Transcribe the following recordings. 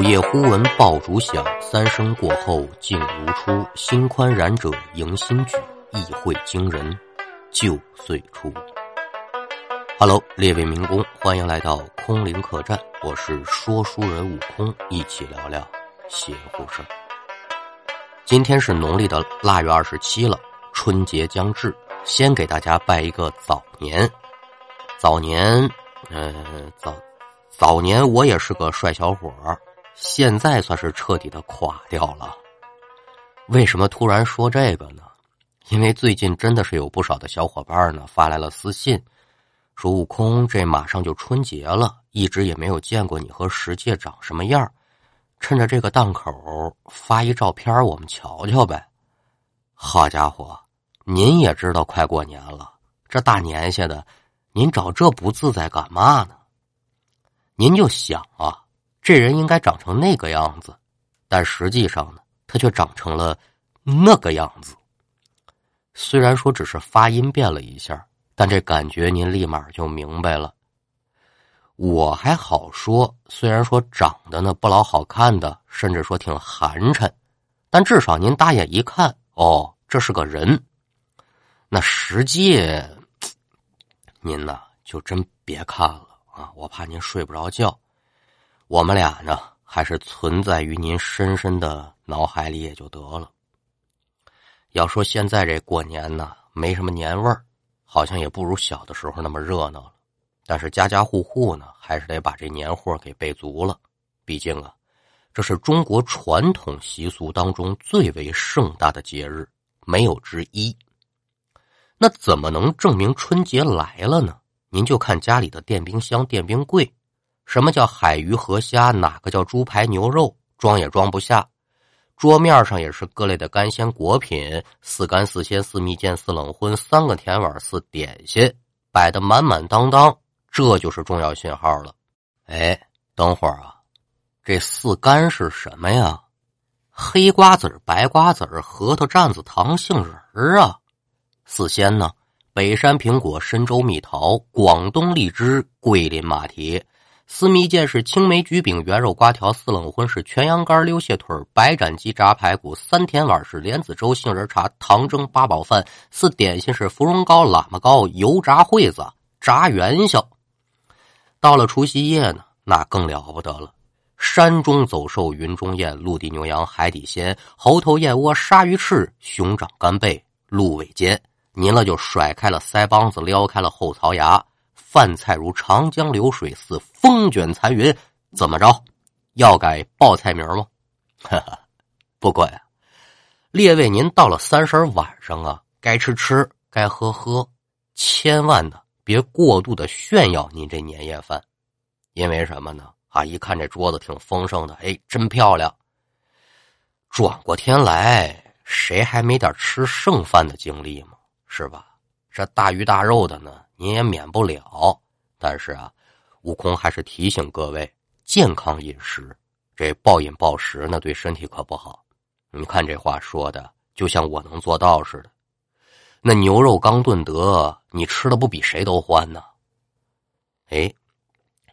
午夜忽闻爆竹响，三声过后静如初。心宽然者迎新举，意会惊人旧岁初。Hello，列位民工，欢迎来到空灵客栈，我是说书人悟空，一起聊聊邪乎事今天是农历的腊月二十七了，春节将至，先给大家拜一个早年。早年，嗯，早早年我也是个帅小伙儿。现在算是彻底的垮掉了。为什么突然说这个呢？因为最近真的是有不少的小伙伴呢发来了私信，说悟空这马上就春节了，一直也没有见过你和石界长什么样趁着这个档口发一照片我们瞧瞧呗。好家伙，您也知道快过年了，这大年下的，您找这不自在干嘛呢？您就想啊。这人应该长成那个样子，但实际上呢，他却长成了那个样子。虽然说只是发音变了一下，但这感觉您立马就明白了。我还好说，虽然说长得呢不老好看的，甚至说挺寒碜，但至少您大眼一看，哦，这是个人。那实际，您呢就真别看了啊，我怕您睡不着觉。我们俩呢，还是存在于您深深的脑海里也就得了。要说现在这过年呢，没什么年味儿，好像也不如小的时候那么热闹了。但是家家户户呢，还是得把这年货给备足了。毕竟啊，这是中国传统习俗当中最为盛大的节日，没有之一。那怎么能证明春节来了呢？您就看家里的电冰箱、电冰柜。什么叫海鱼河虾？哪个叫猪排牛肉？装也装不下。桌面上也是各类的干鲜果品，四干四鲜四蜜饯四冷荤，三个甜碗四点心，摆的满满当当。这就是重要信号了。哎，等会儿啊，这四干是什么呀？黑瓜子白瓜子核桃、蘸子、糖、杏仁啊。四鲜呢？北山苹果、深州蜜桃、广东荔枝、桂林马蹄。四蜜饯是青梅橘饼、圆肉瓜条；四冷荤是全羊肝、溜蟹腿、白斩鸡、炸排骨；三甜碗是莲子粥、杏仁茶、糖蒸八宝饭；四点心是芙蓉糕、喇嘛糕、油炸烩子、炸元宵。到了除夕夜呢，那更了不得了：山中走兽、云中雁、陆地牛羊、海底鲜、猴头燕窝、鲨鱼翅、熊掌干贝、鹿尾尖。您了就甩开了腮帮子，撩开了后槽牙。饭菜如长江流水似风卷残云，怎么着？要改报菜名吗？哈哈，不过呀，列位，您到了三十晚上啊，该吃吃，该喝喝，千万呢别过度的炫耀您这年夜饭，因为什么呢？啊，一看这桌子挺丰盛的，哎，真漂亮。转过天来，谁还没点吃剩饭的经历吗？是吧？这大鱼大肉的呢？你也免不了，但是啊，悟空还是提醒各位健康饮食。这暴饮暴食那对身体可不好。你看这话说的，就像我能做到似的。那牛肉刚炖得，你吃的不比谁都欢呢？哎，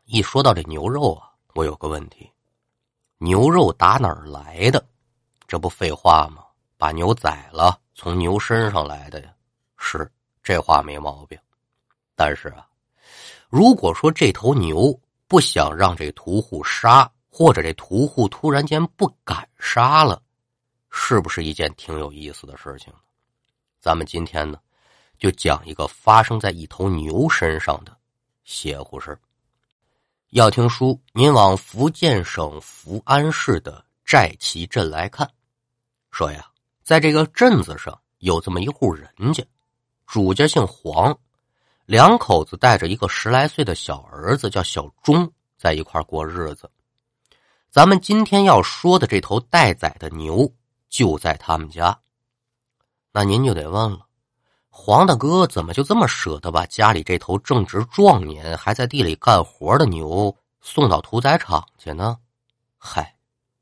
一说到这牛肉啊，我有个问题：牛肉打哪儿来的？这不废话吗？把牛宰了，从牛身上来的呀。是，这话没毛病。但是啊，如果说这头牛不想让这屠户杀，或者这屠户突然间不敢杀了，是不是一件挺有意思的事情？咱们今天呢，就讲一个发生在一头牛身上的邪乎事要听书，您往福建省福安市的寨旗镇来看。说呀，在这个镇子上有这么一户人家，主家姓黄。两口子带着一个十来岁的小儿子，叫小钟，在一块过日子。咱们今天要说的这头待宰的牛就在他们家。那您就得问了：黄大哥怎么就这么舍得把家里这头正值壮年、还在地里干活的牛送到屠宰场去呢？嗨，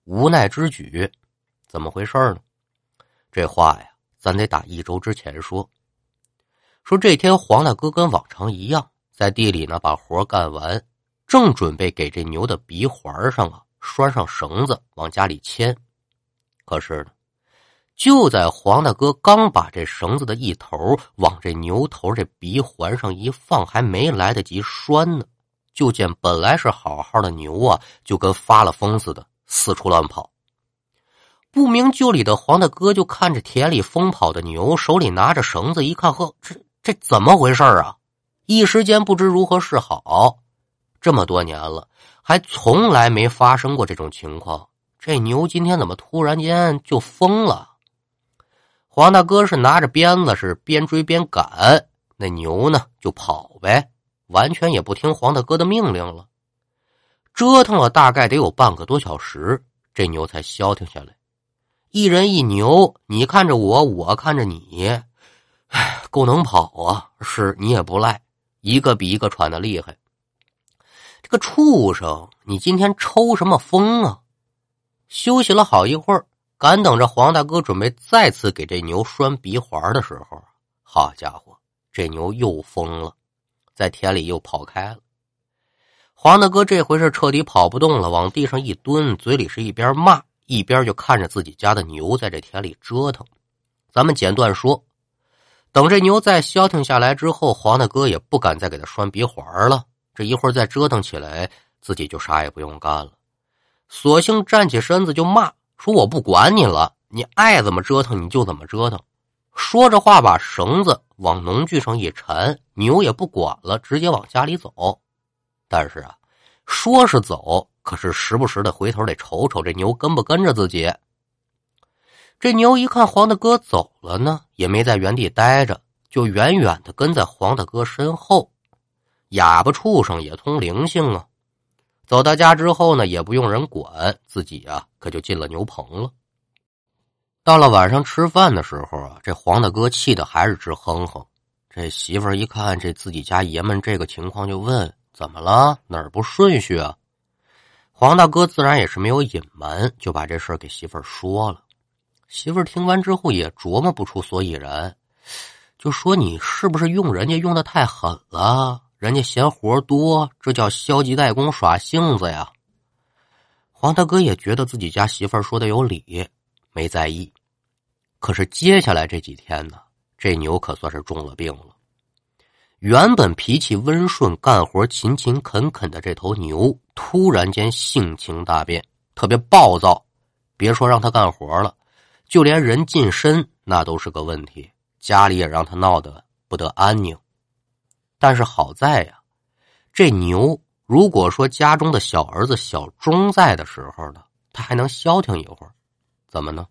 无奈之举。怎么回事呢？这话呀，咱得打一周之前说。说这天黄大哥跟往常一样，在地里呢把活干完，正准备给这牛的鼻环上啊拴上绳子往家里牵。可是呢，就在黄大哥刚把这绳子的一头往这牛头这鼻环上一放，还没来得及拴呢，就见本来是好好的牛啊，就跟发了疯似的四处乱跑。不明就里的黄大哥就看着田里疯跑的牛，手里拿着绳子，一看，呵，这这怎么回事啊？一时间不知如何是好。这么多年了，还从来没发生过这种情况。这牛今天怎么突然间就疯了？黄大哥是拿着鞭子，是边追边赶，那牛呢就跑呗，完全也不听黄大哥的命令了。折腾了大概得有半个多小时，这牛才消停下来。一人一牛，你看着我，我看着你，够能跑啊！是你也不赖，一个比一个喘的厉害。这个畜生，你今天抽什么风啊？休息了好一会儿，赶等着黄大哥准备再次给这牛拴鼻环的时候，好家伙，这牛又疯了，在田里又跑开了。黄大哥这回是彻底跑不动了，往地上一蹲，嘴里是一边骂。一边就看着自己家的牛在这田里折腾，咱们简短说，等这牛再消停下来之后，黄大哥也不敢再给他拴鼻环了。这一会儿再折腾起来，自己就啥也不用干了，索性站起身子就骂说：“我不管你了，你爱怎么折腾你就怎么折腾。”说着话，把绳子往农具上一缠，牛也不管了，直接往家里走。但是啊，说是走。可是时不时的回头得瞅瞅这牛跟不跟着自己。这牛一看黄大哥走了呢，也没在原地待着，就远远的跟在黄大哥身后。哑巴畜生也通灵性啊！走到家之后呢，也不用人管，自己啊可就进了牛棚了。到了晚上吃饭的时候啊，这黄大哥气的还是直哼哼。这媳妇儿一看这自己家爷们这个情况，就问：怎么了？哪儿不顺序啊？黄大哥自然也是没有隐瞒，就把这事给媳妇儿说了。媳妇儿听完之后也琢磨不出所以然，就说：“你是不是用人家用的太狠了？人家嫌活多，这叫消极怠工耍性子呀。”黄大哥也觉得自己家媳妇儿说的有理，没在意。可是接下来这几天呢，这牛可算是中了病了。原本脾气温顺、干活勤勤恳恳的这头牛，突然间性情大变，特别暴躁。别说让他干活了，就连人近身那都是个问题。家里也让他闹得不得安宁。但是好在呀，这牛如果说家中的小儿子小钟在的时候呢，他还能消停一会儿。怎么呢？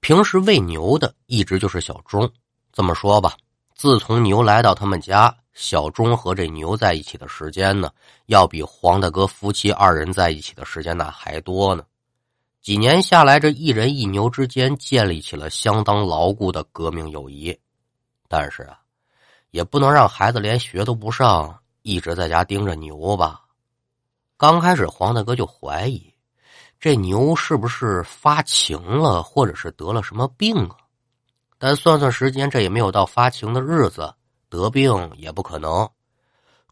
平时喂牛的一直就是小钟。这么说吧。自从牛来到他们家，小钟和这牛在一起的时间呢，要比黄大哥夫妻二人在一起的时间那还多呢。几年下来，这一人一牛之间建立起了相当牢固的革命友谊。但是啊，也不能让孩子连学都不上，一直在家盯着牛吧。刚开始，黄大哥就怀疑这牛是不是发情了，或者是得了什么病啊？但算算时间，这也没有到发情的日子，得病也不可能。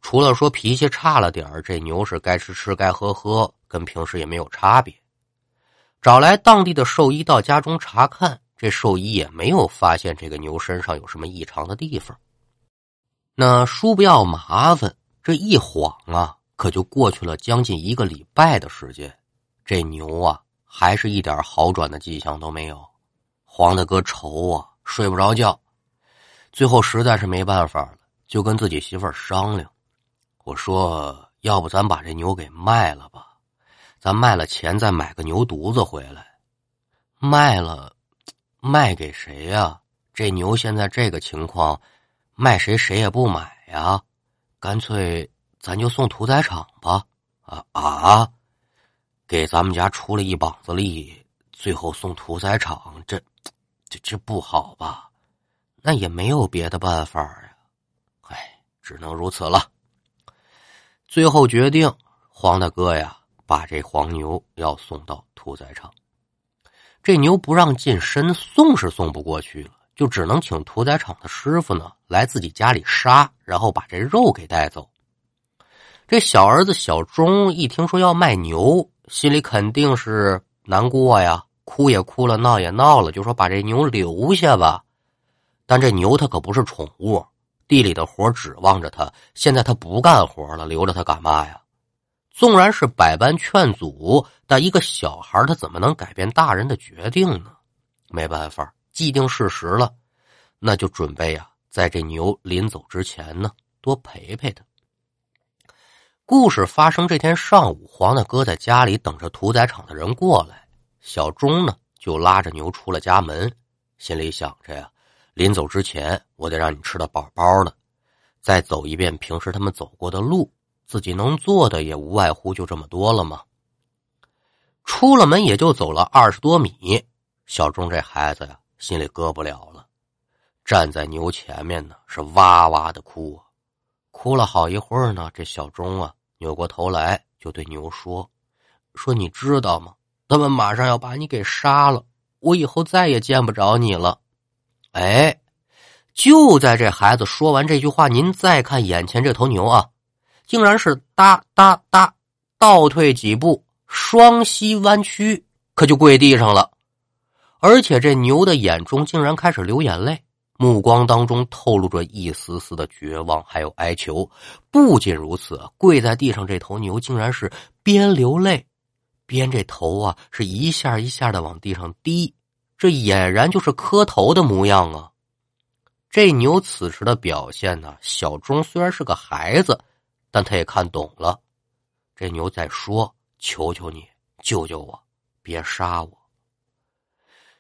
除了说脾气差了点这牛是该吃吃，该喝喝，跟平时也没有差别。找来当地的兽医到家中查看，这兽医也没有发现这个牛身上有什么异常的地方。那叔不要麻烦，这一晃啊，可就过去了将近一个礼拜的时间，这牛啊，还是一点好转的迹象都没有。黄大哥愁啊！睡不着觉，最后实在是没办法了，就跟自己媳妇儿商量。我说：“要不咱把这牛给卖了吧？咱卖了钱再买个牛犊子回来。卖了，卖给谁呀？这牛现在这个情况，卖谁谁也不买呀。干脆咱就送屠宰场吧。啊啊！给咱们家出了一膀子力，最后送屠宰场，这……”这这不好吧？那也没有别的办法呀，哎，只能如此了。最后决定，黄大哥呀，把这黄牛要送到屠宰场。这牛不让进身，送是送不过去了，就只能请屠宰场的师傅呢来自己家里杀，然后把这肉给带走。这小儿子小钟一听说要卖牛，心里肯定是难过呀，哭也哭了，闹也闹了，就说把这牛留下吧。但这牛它可不是宠物，地里的活指望着它，现在它不干活了，留着它干嘛呀？纵然是百般劝阻，但一个小孩他怎么能改变大人的决定呢？没办法，既定事实了，那就准备呀，在这牛临走之前呢，多陪陪他。故事发生这天上午，黄大哥在家里等着屠宰场的人过来，小钟呢就拉着牛出了家门，心里想着呀，临走之前我得让你吃的饱饱的，再走一遍平时他们走过的路。自己能做的也无外乎就这么多了吗？出了门也就走了二十多米，小钟这孩子呀，心里搁不了了，站在牛前面呢，是哇哇的哭啊，哭了好一会儿呢。这小钟啊，扭过头来就对牛说：“说你知道吗？他们马上要把你给杀了，我以后再也见不着你了。”哎，就在这孩子说完这句话，您再看眼前这头牛啊。竟然是哒哒哒倒退几步，双膝弯曲，可就跪地上了。而且这牛的眼中竟然开始流眼泪，目光当中透露着一丝丝的绝望，还有哀求。不仅如此，跪在地上这头牛竟然是边流泪，边这头啊是一下一下的往地上低，这俨然就是磕头的模样啊！这牛此时的表现呢，小钟虽然是个孩子。但他也看懂了，这牛在说：“求求你，救救我，别杀我。”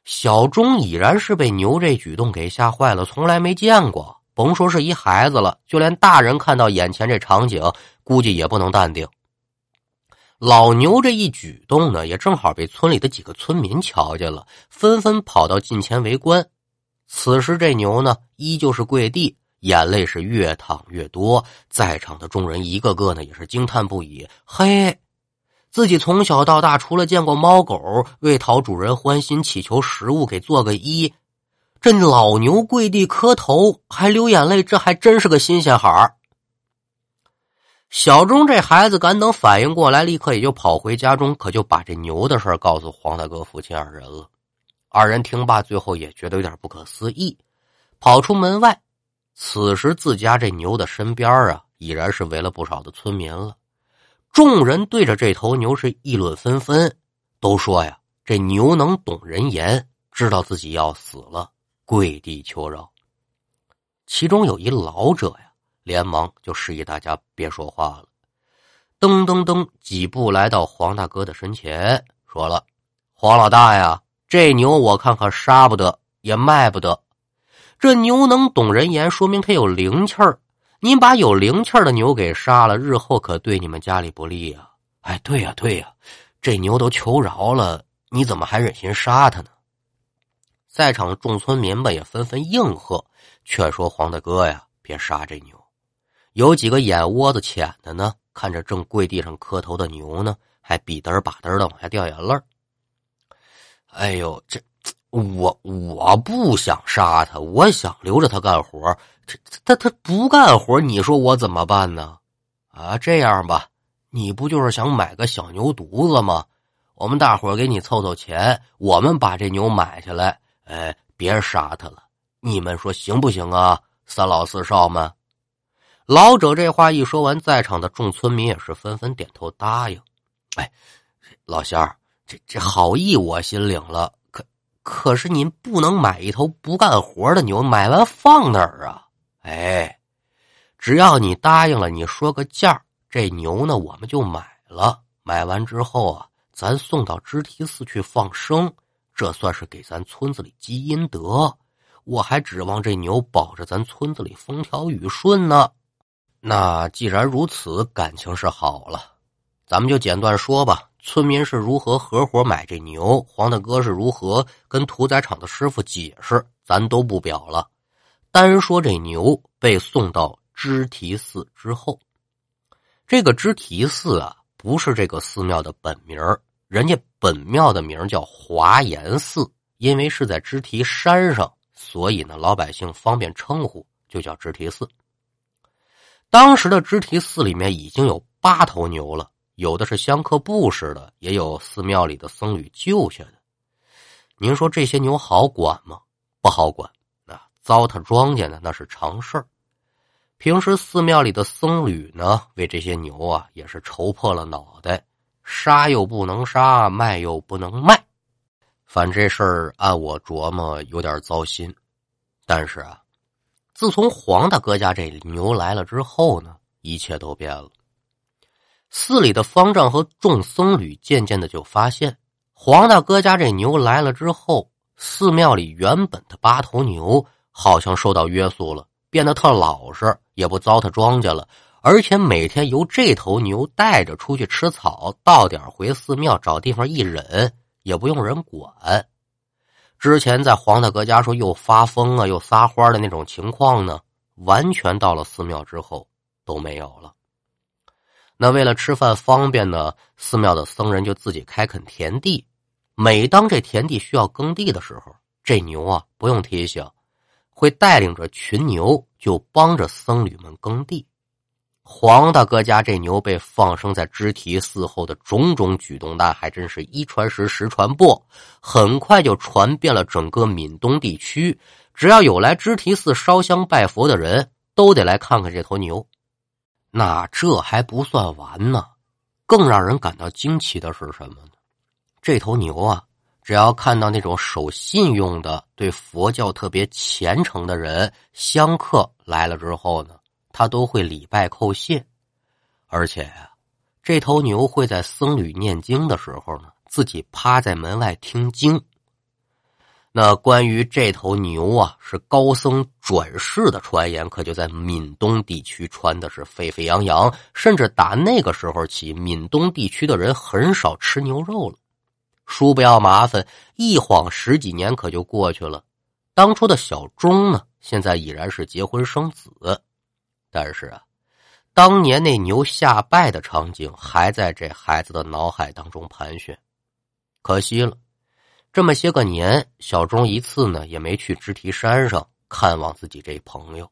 小钟已然是被牛这举动给吓坏了，从来没见过，甭说是一孩子了，就连大人看到眼前这场景，估计也不能淡定。老牛这一举动呢，也正好被村里的几个村民瞧见了，纷纷跑到近前围观。此时这牛呢，依旧是跪地。眼泪是越淌越多，在场的众人一个个呢也是惊叹不已。嘿，自己从小到大，除了见过猫狗为讨主人欢心祈求食物给做个揖，这老牛跪地磕头还流眼泪，这还真是个新鲜孩儿。小钟这孩子赶等反应过来，立刻也就跑回家中，可就把这牛的事告诉黄大哥父亲二人了。二人听罢，最后也觉得有点不可思议，跑出门外。此时，自家这牛的身边啊，已然是围了不少的村民了。众人对着这头牛是议论纷纷，都说呀：“这牛能懂人言，知道自己要死了，跪地求饶。”其中有一老者呀，连忙就示意大家别说话了，噔噔噔几步来到黄大哥的身前，说了：“黄老大呀，这牛我看可杀不得，也卖不得。”这牛能懂人言，说明它有灵气儿。您把有灵气儿的牛给杀了，日后可对你们家里不利呀！哎，对呀，对呀，这牛都求饶了，你怎么还忍心杀它呢？在场众村民们也纷纷应和，劝说黄大哥呀，别杀这牛。有几个眼窝子浅的呢，看着正跪地上磕头的牛呢，还比嘚儿把嘚儿的往下掉眼泪儿哎呦，这。我我不想杀他，我想留着他干活。这他他不干活，你说我怎么办呢？啊，这样吧，你不就是想买个小牛犊子吗？我们大伙给你凑凑钱，我们把这牛买下来。哎，别杀他了，你们说行不行啊？三老四少们，老者这话一说完，在场的众村民也是纷纷点头答应。哎，老乡，这这好意我心领了。可是您不能买一头不干活的牛，买完放哪儿啊？哎，只要你答应了，你说个价这牛呢我们就买了。买完之后啊，咱送到知提寺去放生，这算是给咱村子里积阴德。我还指望这牛保着咱村子里风调雨顺呢。那既然如此，感情是好了，咱们就简短说吧。村民是如何合伙买这牛？黄大哥是如何跟屠宰场的师傅解释？咱都不表了。单说这牛被送到知提寺之后，这个知提寺啊，不是这个寺庙的本名人家本庙的名叫华严寺，因为是在知提山上，所以呢，老百姓方便称呼，就叫知提寺。当时的知提寺里面已经有八头牛了。有的是香客布施的，也有寺庙里的僧侣救下的。您说这些牛好管吗？不好管。那糟蹋庄稼呢，那是常事儿。平时寺庙里的僧侣呢，为这些牛啊，也是愁破了脑袋，杀又不能杀，卖又不能卖。反这事儿按我琢磨有点糟心。但是啊，自从黄大哥家这牛来了之后呢，一切都变了。寺里的方丈和众僧侣渐渐的就发现，黄大哥家这牛来了之后，寺庙里原本的八头牛好像受到约束了，变得特老实，也不糟蹋庄稼了，而且每天由这头牛带着出去吃草，到点回寺庙找地方一忍，也不用人管。之前在黄大哥家说又发疯啊，又撒欢的那种情况呢，完全到了寺庙之后都没有了。那为了吃饭方便呢，寺庙的僧人就自己开垦田地。每当这田地需要耕地的时候，这牛啊不用提醒，会带领着群牛就帮着僧侣们耕地。黄大哥家这牛被放生在支提寺后的种种举动，那还真是一传十，十传百，很快就传遍了整个闽东地区。只要有来支提寺烧香拜佛的人，都得来看看这头牛。那这还不算完呢，更让人感到惊奇的是什么呢？这头牛啊，只要看到那种守信用的、对佛教特别虔诚的人、香客来了之后呢，他都会礼拜叩谢，而且呀，这头牛会在僧侣念经的时候呢，自己趴在门外听经。那关于这头牛啊，是高僧转世的传言，可就在闽东地区传的是沸沸扬扬。甚至打那个时候起，闽东地区的人很少吃牛肉了。叔不要麻烦，一晃十几年可就过去了。当初的小钟呢，现在已然是结婚生子，但是啊，当年那牛下拜的场景还在这孩子的脑海当中盘旋。可惜了。这么些个年，小钟一次呢也没去支提山上看望自己这朋友。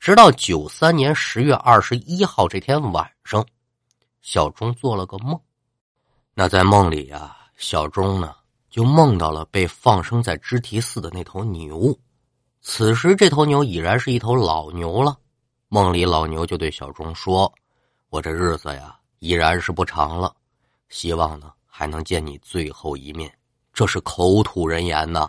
直到九三年十月二十一号这天晚上，小钟做了个梦。那在梦里呀，小钟呢就梦到了被放生在支提寺的那头牛。此时这头牛已然是一头老牛了。梦里老牛就对小钟说：“我这日子呀已然是不长了，希望呢还能见你最后一面。”这是口吐人言呐！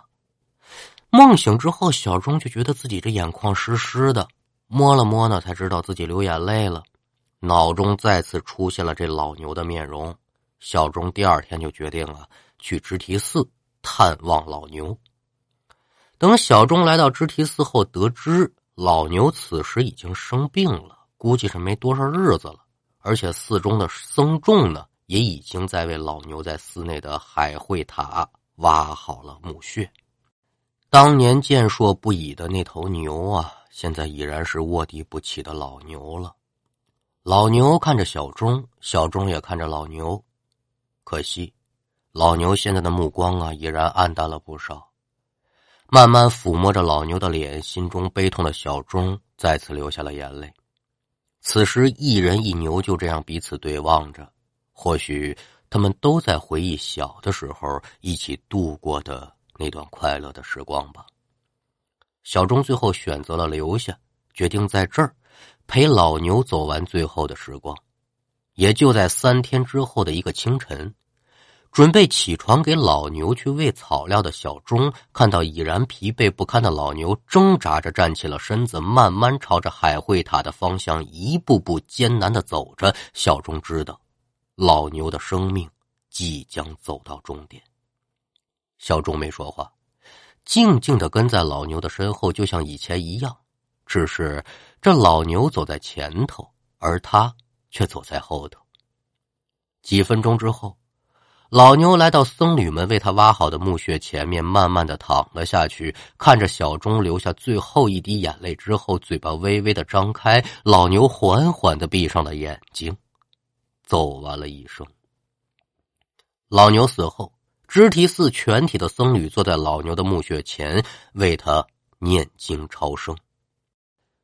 梦醒之后，小钟就觉得自己这眼眶湿湿的，摸了摸呢，才知道自己流眼泪了。脑中再次出现了这老牛的面容。小钟第二天就决定了去支提寺探望老牛。等小钟来到支提寺后，得知老牛此时已经生病了，估计是没多少日子了。而且寺中的僧众呢，也已经在为老牛在寺内的海会塔。挖好了墓穴，当年健硕不已的那头牛啊，现在已然是卧地不起的老牛了。老牛看着小钟，小钟也看着老牛，可惜，老牛现在的目光啊，已然暗淡了不少。慢慢抚摸着老牛的脸，心中悲痛的小钟再次流下了眼泪。此时，一人一牛就这样彼此对望着，或许。他们都在回忆小的时候一起度过的那段快乐的时光吧。小钟最后选择了留下，决定在这儿陪老牛走完最后的时光。也就在三天之后的一个清晨，准备起床给老牛去喂草料的小钟，看到已然疲惫不堪的老牛挣扎着站起了身子，慢慢朝着海会塔的方向一步步艰难的走着。小钟知道。老牛的生命即将走到终点。小钟没说话，静静的跟在老牛的身后，就像以前一样。只是这老牛走在前头，而他却走在后头。几分钟之后，老牛来到僧侣们为他挖好的墓穴前面，慢慢的躺了下去，看着小钟流下最后一滴眼泪之后，嘴巴微微的张开，老牛缓缓的闭上了眼睛。走完了一生。老牛死后，支提寺全体的僧侣坐在老牛的墓穴前，为他念经超生。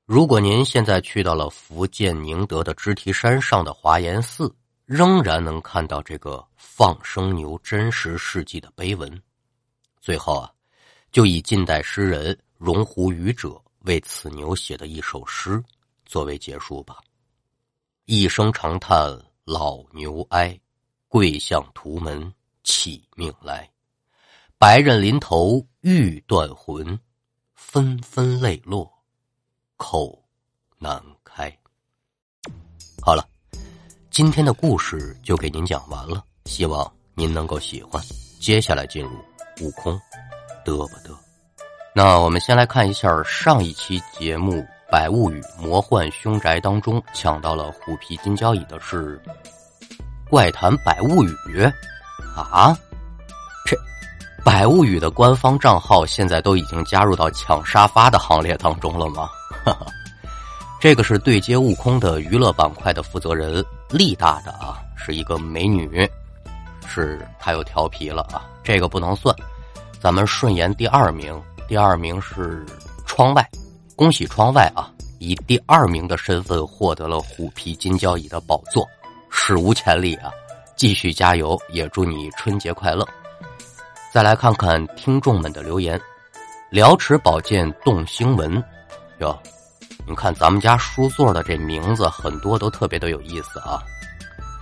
如果您现在去到了福建宁德的支提山上的华严寺，仍然能看到这个放生牛真实事迹的碑文。最后啊，就以近代诗人荣湖渔者为此牛写的一首诗作为结束吧。一声长叹老牛哀，跪向屠门起命来。白刃临头欲断魂，纷纷泪落口难开。好了，今天的故事就给您讲完了，希望您能够喜欢。接下来进入悟空，得不得？那我们先来看一下上一期节目。《百物语》魔幻凶宅当中抢到了虎皮金交椅的是《怪谈百物语》啊，这《百物语》的官方账号现在都已经加入到抢沙发的行列当中了吗？哈哈这个是对接悟空的娱乐板块的负责人力大的啊，是一个美女，是她又调皮了啊，这个不能算。咱们顺延第二名，第二名是窗外。恭喜窗外啊，以第二名的身份获得了虎皮金交椅的宝座，史无前例啊！继续加油，也祝你春节快乐。再来看看听众们的留言，辽池宝剑动星文哟，你看咱们家书座的这名字很多都特别的有意思啊！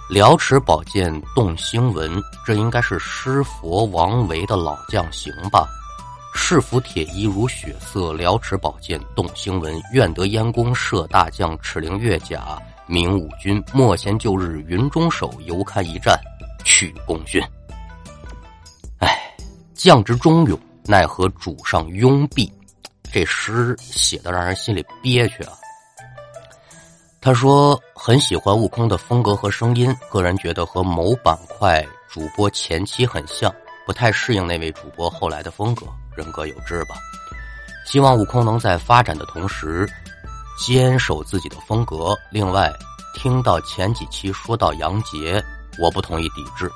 辽池宝剑动星文，这应该是师佛王维的老将行吧？是服铁衣如血色，辽池宝剑动星文。愿得燕弓射大将，赤灵越甲明武军。莫嫌旧日云中守，犹看一战去功勋。哎，将之忠勇，奈何主上拥蔽？这诗写的让人心里憋屈啊。他说很喜欢悟空的风格和声音，个人觉得和某板块主播前期很像，不太适应那位主播后来的风格。人各有志吧，希望悟空能在发展的同时坚守自己的风格。另外，听到前几期说到杨杰，我不同意抵制。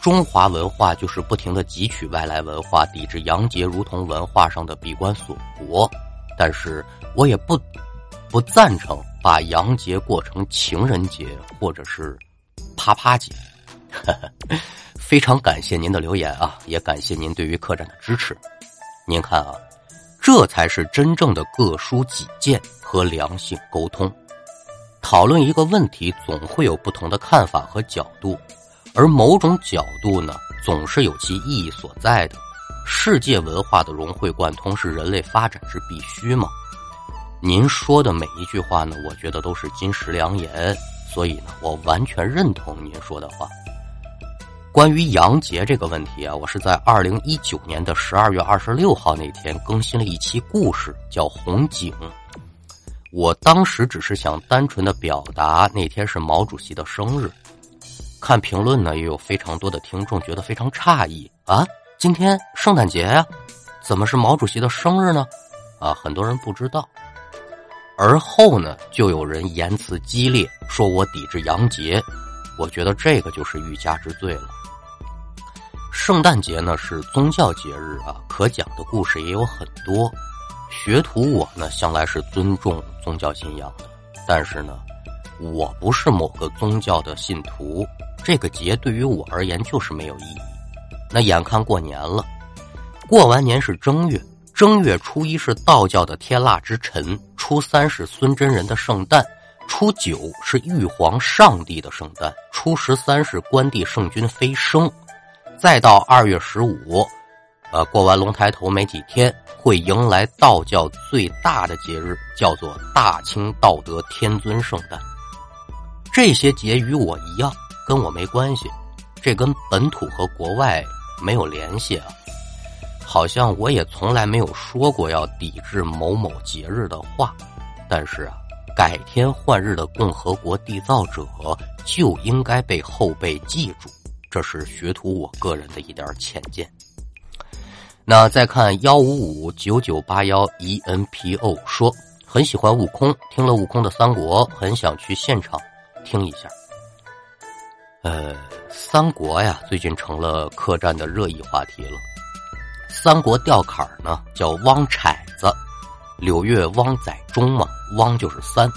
中华文化就是不停的汲取外来文化，抵制杨杰如同文化上的闭关锁国。但是我也不不赞成把杨杰过成情人节或者是啪啪节。非常感谢您的留言啊，也感谢您对于客栈的支持。您看啊，这才是真正的各抒己见和良性沟通。讨论一个问题，总会有不同的看法和角度，而某种角度呢，总是有其意义所在的。世界文化的融会贯通是人类发展之必须吗？您说的每一句话呢，我觉得都是金石良言，所以呢，我完全认同您说的话。关于杨杰这个问题啊，我是在二零一九年的十二月二十六号那天更新了一期故事，叫《红警》。我当时只是想单纯的表达那天是毛主席的生日。看评论呢，也有非常多的听众觉得非常诧异啊，今天圣诞节呀，怎么是毛主席的生日呢？啊，很多人不知道。而后呢，就有人言辞激烈，说我抵制杨杰。我觉得这个就是欲加之罪了。圣诞节呢是宗教节日啊，可讲的故事也有很多。学徒我呢向来是尊重宗教信仰的，但是呢，我不是某个宗教的信徒，这个节对于我而言就是没有意义。那眼看过年了，过完年是正月，正月初一是道教的天腊之辰，初三是孙真人的圣诞，初九是玉皇上帝的圣诞，初十三是关帝圣君飞升。再到二月十五，呃，过完龙抬头没几天，会迎来道教最大的节日，叫做大清道德天尊圣诞。这些节与我一样，跟我没关系，这跟本土和国外没有联系啊。好像我也从来没有说过要抵制某某节日的话，但是啊，改天换日的共和国缔造者就应该被后辈记住。这是学徒我个人的一点浅见。那再看幺五五九九八幺 E N P O 说很喜欢悟空，听了悟空的三国，很想去现场听一下。呃，三国呀，最近成了客栈的热议话题了。三国吊坎呢，叫汪铲子，柳月汪载中嘛，汪就是三。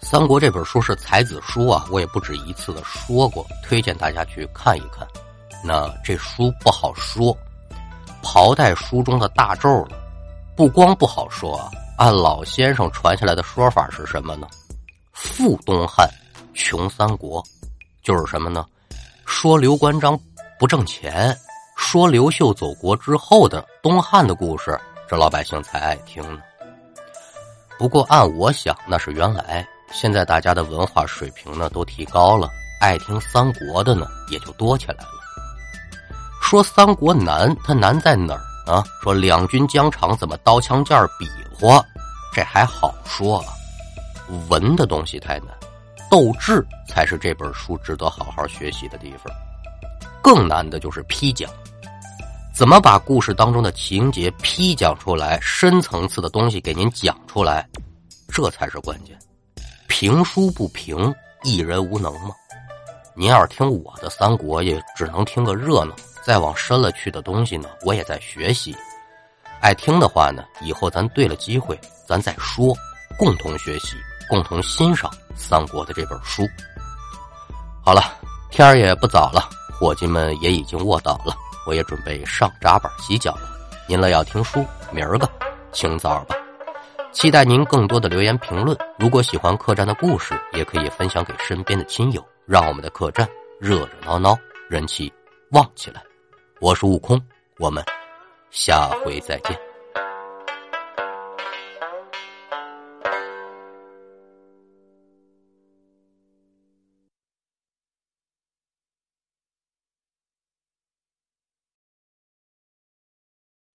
三国这本书是才子书啊，我也不止一次的说过，推荐大家去看一看。那这书不好说，袍带书中的大咒了，不光不好说啊。按老先生传下来的说法是什么呢？富东汉，穷三国，就是什么呢？说刘关张不挣钱，说刘秀走国之后的东汉的故事，这老百姓才爱听呢。不过按我想，那是原来。现在大家的文化水平呢都提高了，爱听三国的呢也就多起来了。说三国难，它难在哪儿啊？说两军疆场怎么刀枪剑比划，这还好说啊。文的东西太难，斗志才是这本书值得好好学习的地方。更难的就是批讲，怎么把故事当中的情节批讲出来，深层次的东西给您讲出来，这才是关键。评书不评，艺人无能吗？您要是听我的三国，也只能听个热闹。再往深了去的东西呢，我也在学习。爱听的话呢，以后咱对了机会，咱再说，共同学习，共同欣赏三国的这本书。好了，天儿也不早了，伙计们也已经卧倒了，我也准备上闸板洗脚了。您了要听书，明儿个清早吧。期待您更多的留言评论。如果喜欢客栈的故事，也可以分享给身边的亲友，让我们的客栈热热闹闹，人气旺起来。我是悟空，我们下回再见。